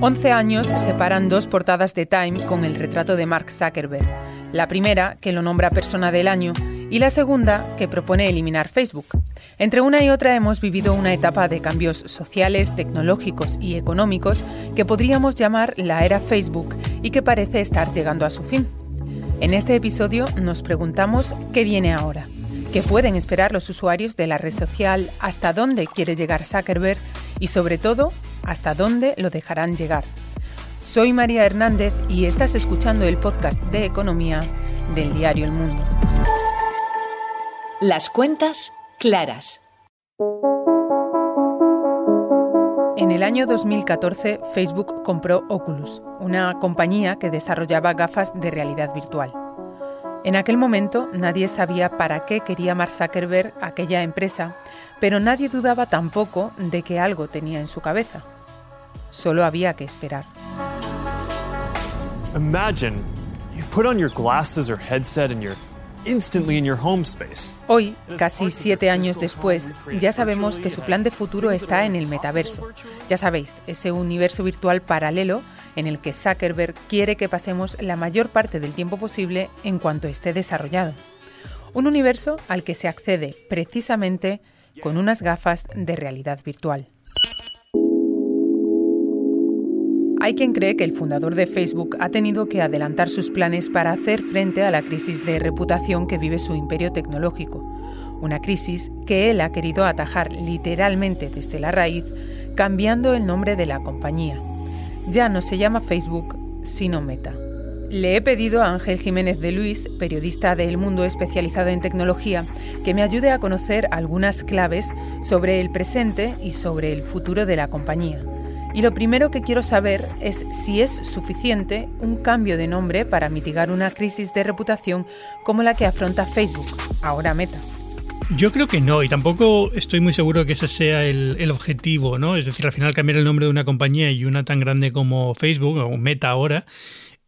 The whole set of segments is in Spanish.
11 años separan dos portadas de Time con el retrato de Mark Zuckerberg. La primera, que lo nombra persona del año, y la segunda, que propone eliminar Facebook. Entre una y otra hemos vivido una etapa de cambios sociales, tecnológicos y económicos que podríamos llamar la era Facebook y que parece estar llegando a su fin. En este episodio nos preguntamos qué viene ahora, qué pueden esperar los usuarios de la red social, hasta dónde quiere llegar Zuckerberg y sobre todo hasta dónde lo dejarán llegar. Soy María Hernández y estás escuchando el podcast de economía del diario El Mundo. Las cuentas claras. En el año 2014, Facebook compró Oculus, una compañía que desarrollaba gafas de realidad virtual. En aquel momento nadie sabía para qué quería Mark Zuckerberg aquella empresa, pero nadie dudaba tampoco de que algo tenía en su cabeza. Solo había que esperar. Imagine you put on your glasses or headset and you're instantly in your home space. Hoy, casi siete años después, ya sabemos que su plan de futuro está en el metaverso. Ya sabéis, ese universo virtual paralelo en el que Zuckerberg quiere que pasemos la mayor parte del tiempo posible en cuanto esté desarrollado. Un universo al que se accede precisamente con unas gafas de realidad virtual. Hay quien cree que el fundador de Facebook ha tenido que adelantar sus planes para hacer frente a la crisis de reputación que vive su imperio tecnológico, una crisis que él ha querido atajar literalmente desde la raíz, cambiando el nombre de la compañía. Ya no se llama Facebook, sino Meta. Le he pedido a Ángel Jiménez de Luis, periodista de El Mundo especializado en tecnología, que me ayude a conocer algunas claves sobre el presente y sobre el futuro de la compañía. Y lo primero que quiero saber es si es suficiente un cambio de nombre para mitigar una crisis de reputación como la que afronta Facebook, ahora Meta. Yo creo que no, y tampoco estoy muy seguro que ese sea el, objetivo, ¿no? Es decir, al final cambiar el nombre de una compañía y una tan grande como Facebook, o Meta ahora,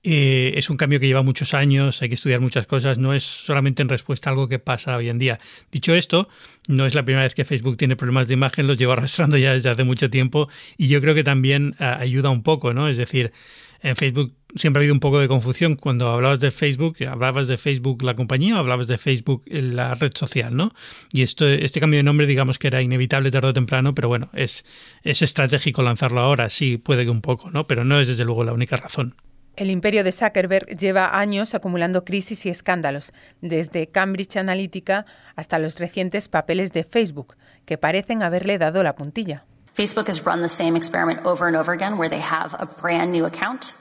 eh, es un cambio que lleva muchos años, hay que estudiar muchas cosas, no es solamente en respuesta a algo que pasa hoy en día. Dicho esto, no es la primera vez que Facebook tiene problemas de imagen, los lleva arrastrando ya desde hace mucho tiempo y yo creo que también ah, ayuda un poco, ¿no? Es decir, en Facebook siempre ha habido un poco de confusión cuando hablabas de Facebook, hablabas de Facebook la compañía o hablabas de Facebook la red social, ¿no? Y esto, este cambio de nombre digamos que era inevitable tarde o temprano, pero bueno, es, es estratégico lanzarlo ahora, sí, puede que un poco, ¿no? Pero no es desde luego la única razón. El imperio de Zuckerberg lleva años acumulando crisis y escándalos, desde Cambridge Analytica hasta los recientes papeles de Facebook, que parecen haberle dado la puntilla. Facebook has run the same experiment over and over again where they have a brand new account.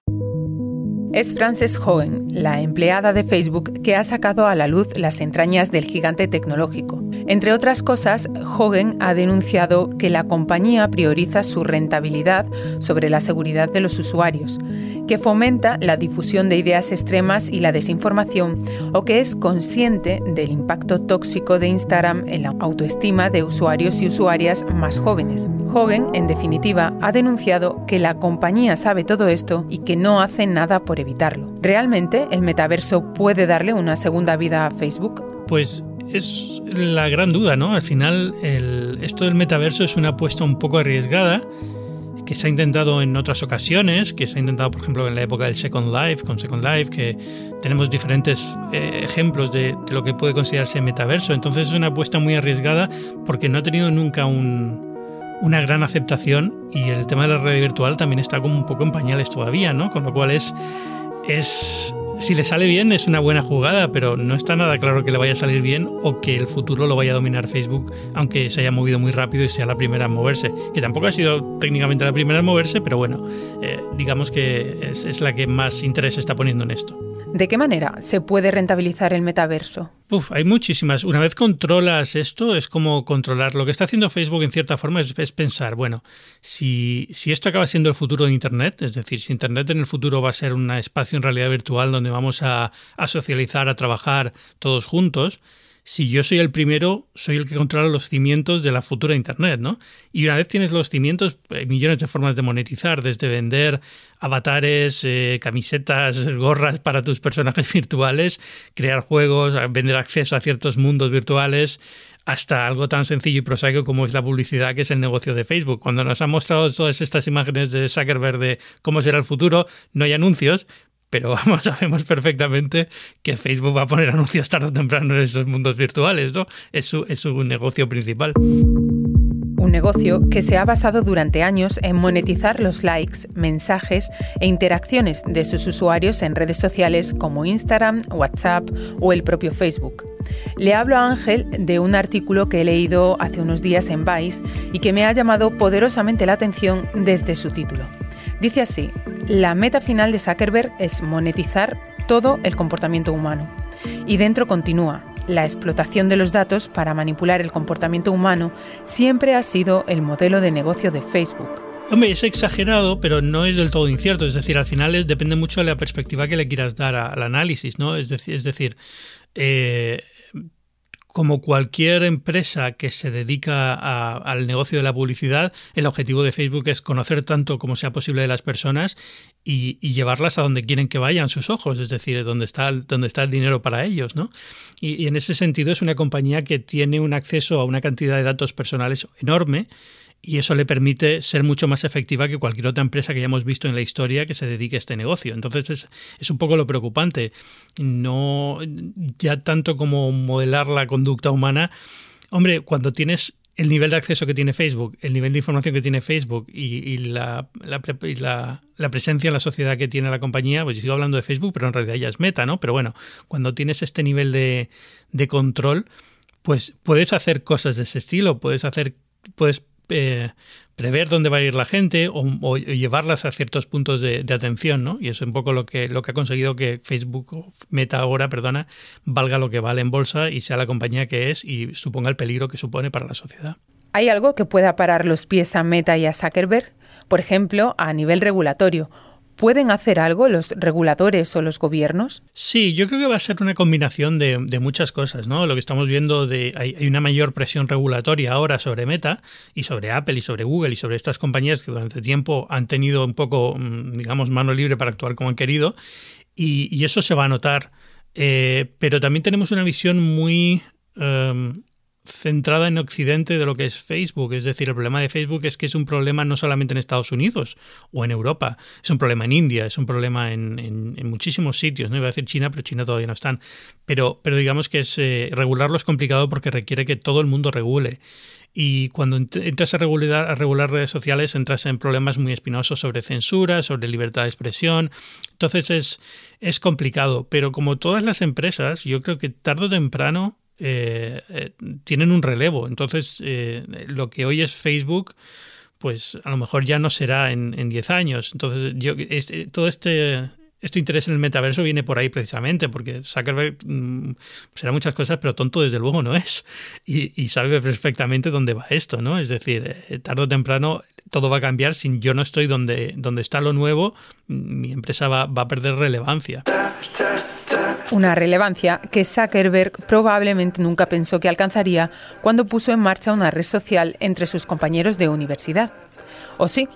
Es Frances Hogan, la empleada de Facebook que ha sacado a la luz las entrañas del gigante tecnológico. Entre otras cosas, Hogan ha denunciado que la compañía prioriza su rentabilidad sobre la seguridad de los usuarios, que fomenta la difusión de ideas extremas y la desinformación, o que es consciente del impacto tóxico de Instagram en la autoestima de usuarios y usuarias más jóvenes. Hogan, en definitiva, ha denunciado que la compañía sabe todo esto y que no hace nada por evitarlo. ¿Realmente el metaverso puede darle una segunda vida a Facebook? Pues es la gran duda, ¿no? Al final, esto del metaverso es una apuesta un poco arriesgada que se ha intentado en otras ocasiones, que se ha intentado, por ejemplo, en la época del Second Life, con Second Life, que tenemos diferentes eh, ejemplos de, de, lo que puede considerarse metaverso. Entonces es una apuesta muy arriesgada porque no ha tenido nunca un, una gran aceptación y el tema de la red virtual también está como un poco en pañales todavía, ¿no? Con lo cual es, es si le sale bien es una buena jugada, pero no está nada claro que le vaya a salir bien o que el futuro lo vaya a dominar Facebook, aunque se haya movido muy rápido y sea la primera en moverse, que tampoco ha sido técnicamente la primera en moverse, pero bueno, eh, digamos que es, es la que más interés está poniendo en esto. ¿De qué manera se puede rentabilizar el metaverso? Hay muchísimas. Una vez controlas esto, es como controlar. Lo que está haciendo Facebook en cierta forma es, pensar, bueno, si, si, esto acaba siendo el futuro de Internet, es decir, si Internet en el futuro va a ser un espacio en realidad virtual donde vamos a socializar, a trabajar todos juntos, si yo soy el primero, soy el que controla los cimientos de la futura Internet, ¿no? Y una vez tienes los cimientos, hay millones de formas de monetizar, desde vender avatares, eh, camisetas, gorras para tus personajes virtuales, crear juegos, vender acceso a ciertos mundos virtuales, hasta algo tan sencillo y prosaico como es la publicidad, que es el negocio de Facebook. Cuando nos han mostrado todas estas imágenes de Zuckerberg de cómo será el futuro, no hay anuncios, pero vamos, sabemos perfectamente que Facebook va a poner anuncios tarde o temprano en esos mundos virtuales, ¿no? Es su, es su negocio principal. Un negocio que se ha basado durante años en monetizar los likes, mensajes e interacciones de sus usuarios en redes sociales como Instagram, WhatsApp o el propio Facebook. Le hablo a Ángel de un artículo que he leído hace unos días en Vice y que me ha llamado poderosamente la atención desde su título. Dice así, la meta final de Zuckerberg es monetizar todo el comportamiento humano. Y dentro continúa, la explotación de los datos para manipular el comportamiento humano siempre ha sido el modelo de negocio de Facebook. Hombre, es exagerado, pero no es del todo incierto. Es decir, al final depende mucho de la perspectiva que le quieras dar al análisis, ¿no? Es decir, es decir eh, como cualquier empresa que se dedica al negocio de la publicidad, el objetivo de Facebook es conocer tanto como sea posible de las personas y, llevarlas a donde quieren que vayan sus ojos, es decir, donde está, donde está el dinero para ellos, ¿no? Y en ese sentido es una compañía que tiene un acceso a una cantidad de datos personales enorme y eso le permite ser mucho más efectiva que cualquier otra empresa que hayamos visto en la historia que se dedique a este negocio. Entonces es, es, un poco lo preocupante. No ya tanto como modelar la conducta humana. Hombre, cuando tienes el nivel de acceso que tiene Facebook, el nivel de información que tiene Facebook y, la, la, la, presencia en la sociedad que tiene la compañía, pues yo sigo hablando de Facebook, pero en realidad ya es meta, ¿no? Pero bueno, cuando tienes este nivel de, de control, pues puedes hacer cosas de ese estilo, puedes hacer, puedes eh, prever dónde va a ir la gente o, llevarlas a ciertos puntos de, atención, ¿no? Y es un poco lo que, lo que ha conseguido que Facebook, Meta ahora, perdona, valga lo que vale en bolsa y sea la compañía que es y suponga el peligro que supone para la sociedad. ¿Hay algo que pueda parar los pies a Meta y a Zuckerberg? Por ejemplo, a nivel regulatorio ¿Pueden hacer algo los reguladores o los gobiernos? Sí, yo creo que va a ser una combinación de, muchas cosas, ¿no? Lo que estamos viendo de hay, una mayor presión regulatoria ahora sobre Meta y sobre Apple y sobre Google y sobre estas compañías que durante tiempo han tenido un poco, mm, digamos, mano libre para actuar como han querido y, eso se va a notar. Eh, pero también tenemos una visión muy em, centrada en Occidente de lo que es Facebook. Es decir, el problema de Facebook es que es un problema no solamente en Estados Unidos o en Europa, es un problema en India, es un problema en, muchísimos sitios. No iba a decir China, pero China todavía no están. Pero, pero digamos que es eh, regularlo es complicado porque requiere que todo el mundo regule. Y cuando entras a regular, a regular redes sociales, entras en problemas muy espinosos sobre censura, sobre libertad de expresión. Entonces es, es complicado. Pero como todas las empresas, yo creo que tarde o temprano eh, eh, tienen un relevo. Entonces, eh, lo que hoy es Facebook, pues a lo mejor ya no será en 10 años. Entonces, yo, todo este, este interés en el metaverso viene por ahí precisamente, porque Zuckerberg mm, será muchas cosas, pero tonto desde luego no es. Y, sabe perfectamente dónde va esto, ¿no? Es decir, tarde o temprano todo va a cambiar. Si yo no estoy donde, está lo nuevo, mi empresa va, va a perder relevancia. Una relevancia que Zuckerberg probablemente nunca pensó que alcanzaría cuando puso en marcha una red social entre sus compañeros de universidad. ¿O sí?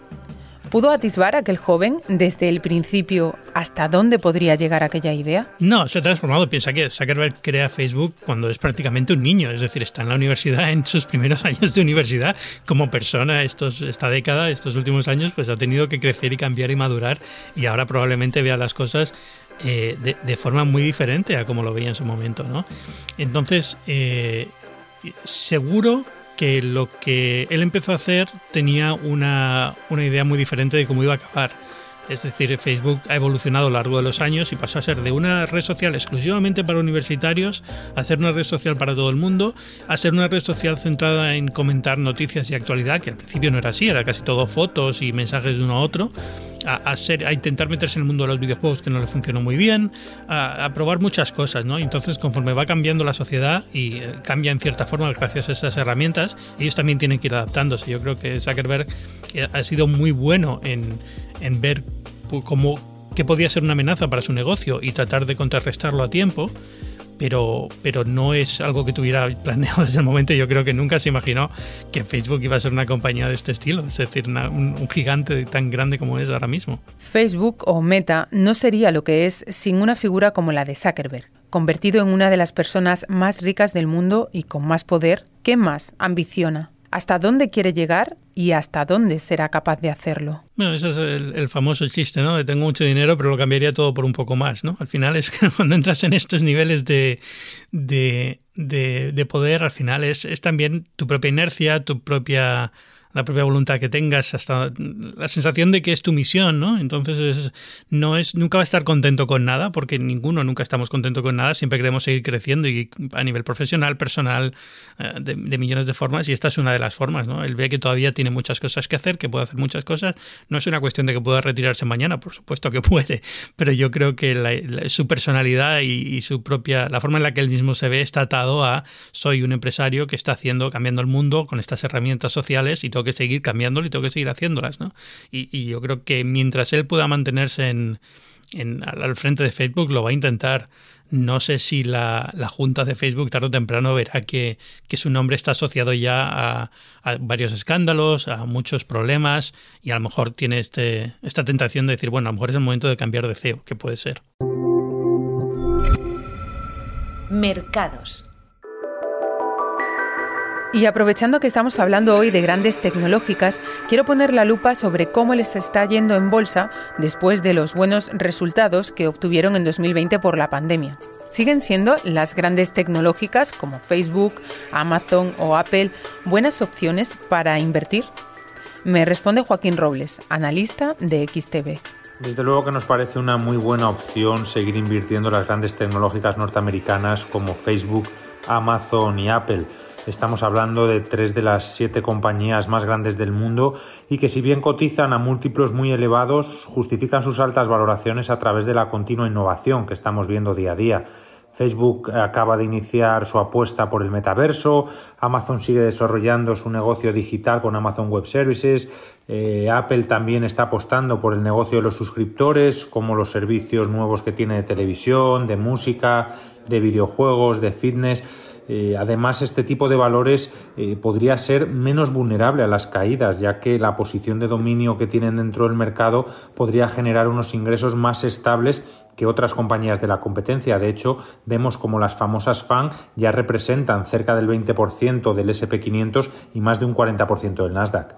¿Pudo atisbar aquel joven desde el principio hasta dónde podría llegar aquella idea? No, se ha transformado. Piensa que Zuckerberg crea Facebook cuando es prácticamente un niño, es decir, está en la universidad en sus primeros años de universidad. Como persona, estos, esta década, estos últimos años, pues ha tenido que crecer y cambiar y madurar y ahora probablemente vea las cosas eh, de, forma muy diferente a como lo veía en su momento, ¿no? Entonces, eh, seguro que lo que él empezó a hacer tenía una, una idea muy diferente de cómo iba a acabar. Es decir, Facebook ha evolucionado a lo largo de los años y pasó a ser de una red social exclusivamente para universitarios a ser una red social para todo el mundo, a ser una red social centrada en comentar noticias y actualidad, que al principio no era así, era casi todo fotos y mensajes de uno a otro, a, intentar meterse en el mundo de los videojuegos que no le funcionó muy bien, a, probar muchas cosas, ¿no? entonces, conforme va cambiando la sociedad y eh, cambia en cierta forma gracias a esas herramientas, ellos también tienen que ir adaptándose. Yo creo que Zuckerberg eh, ha sido muy bueno en, en ver cómo, qué podía ser una amenaza para su negocio y tratar de contrarrestarlo a tiempo. Pero, pero no es algo que tuviera planeado desde el momento. Yo creo que nunca se imaginó que Facebook iba a ser una compañía de este estilo, es decir, un, un gigante tan grande como es ahora mismo. Facebook o Meta no sería lo que es sin una figura como la de Zuckerberg. Convertido en una de las personas más ricas del mundo y con más poder, ¿qué más ambiciona? Hasta dónde quiere llegar y hasta dónde será capaz de hacerlo. Bueno, ese es el, famoso chiste, ¿no? De tengo mucho dinero, pero lo cambiaría todo por un poco más, ¿no? Al final es que cuando entras en estos niveles de, de, de poder, al final es, es también tu propia inercia, tu propia la propia voluntad que tengas, hasta la sensación de que es tu misión, ¿no? Entonces no es, nunca va a estar contento con nada, porque ninguno nunca estamos contentos con nada, siempre queremos seguir creciendo y a nivel profesional, personal, eh, de, millones de formas, y esta es una de las formas, ¿no? Él ve que todavía tiene muchas cosas que hacer, que puede hacer muchas cosas, no es una cuestión de que pueda retirarse mañana, por supuesto que puede, pero yo creo que su personalidad y, su propia, la forma en la que él mismo se ve está atado a soy un empresario que está haciendo, cambiando el mundo con estas herramientas sociales y tengo que seguir cambiándolo y tengo que seguir haciéndolas, ¿no? Y, yo creo que mientras él pueda mantenerse en, al frente de Facebook, lo va a intentar. No sé si la, junta de Facebook tarde o temprano verá que, su nombre está asociado ya a, varios escándalos, a muchos problemas y a lo mejor tiene este, esta tentación de decir, bueno, a lo mejor es el momento de cambiar de CEO, que puede ser. Mercados. Y aprovechando que estamos hablando hoy de grandes tecnológicas, quiero poner la lupa sobre cómo les está yendo en bolsa después de los buenos resultados que obtuvieron en 2020 por la pandemia. ¿Siguen siendo las grandes tecnológicas como Facebook, Amazon o Apple buenas opciones para invertir? Me responde Joaquín Robles, analista de XTV. Desde luego que nos parece una muy buena opción seguir invirtiendo en las grandes tecnológicas norteamericanas como Facebook, Amazon y Apple Estamos hablando de tres de las siete compañías más grandes del mundo y que si bien cotizan a múltiplos muy elevados, justifican sus altas valoraciones a través de la continua innovación que estamos viendo día a día. Facebook acaba de iniciar su apuesta por el metaverso, Amazon sigue desarrollando su negocio digital con Amazon Web Services, eh, Apple también está apostando por el negocio de los suscriptores, como los servicios nuevos que tiene de televisión, de música, de videojuegos, de fitness. Eh, además, este tipo de valores eh, podría ser menos vulnerable a las caídas, ya que la posición de dominio que tienen dentro del mercado podría generar unos ingresos más estables que otras compañías de la competencia. De hecho, vemos como las famosas FAN ya representan cerca del 20% del SP500 y más de un 40% del Nasdaq.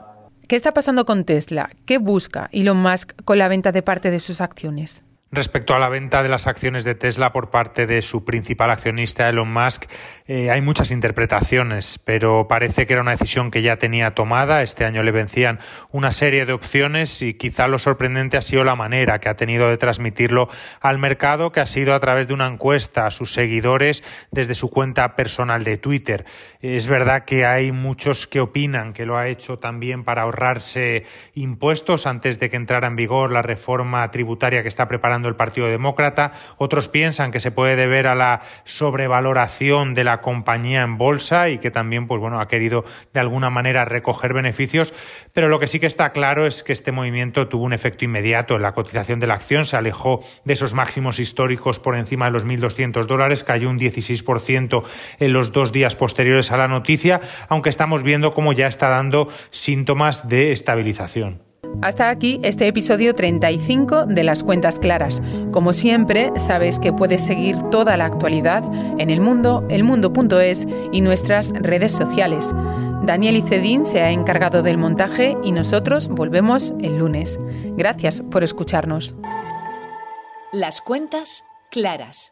¿Qué está pasando con Tesla? ¿Qué busca Elon Musk con la venta de parte de sus acciones? Respecto a la venta de las acciones de Tesla por parte de su principal accionista Elon Musk, eh, hay muchas interpretaciones, pero parece que era una decisión que ya tenía tomada. Este año le vencían una serie de opciones y quizá lo sorprendente ha sido la manera que ha tenido de transmitirlo al mercado, que ha sido a través de una encuesta a sus seguidores desde su cuenta personal de Twitter. Es verdad que hay muchos que opinan que lo ha hecho también para ahorrarse impuestos antes de que entrara en vigor la reforma tributaria que está preparando el Partido Demócrata. Otros piensan que se puede deber a la sobrevaloración de la compañía en bolsa y que también, pues bueno, ha querido de alguna manera recoger beneficios. Pero lo que sí que está claro es que este movimiento tuvo un efecto inmediato en la cotización de la acción. Se alejó de esos máximos históricos por encima de los 1.200 dólares, cayó un 16% en los dos días posteriores a la noticia, aunque estamos viendo cómo ya está dando síntomas de estabilización. Hasta aquí este episodio 35 de Las Cuentas Claras. Como siempre, sabes que puedes seguir toda la actualidad en el mundo, elmundo.es y nuestras redes sociales. Daniel Icedín se ha encargado del montaje y nosotros volvemos el lunes. Gracias por escucharnos. Las Cuentas Claras.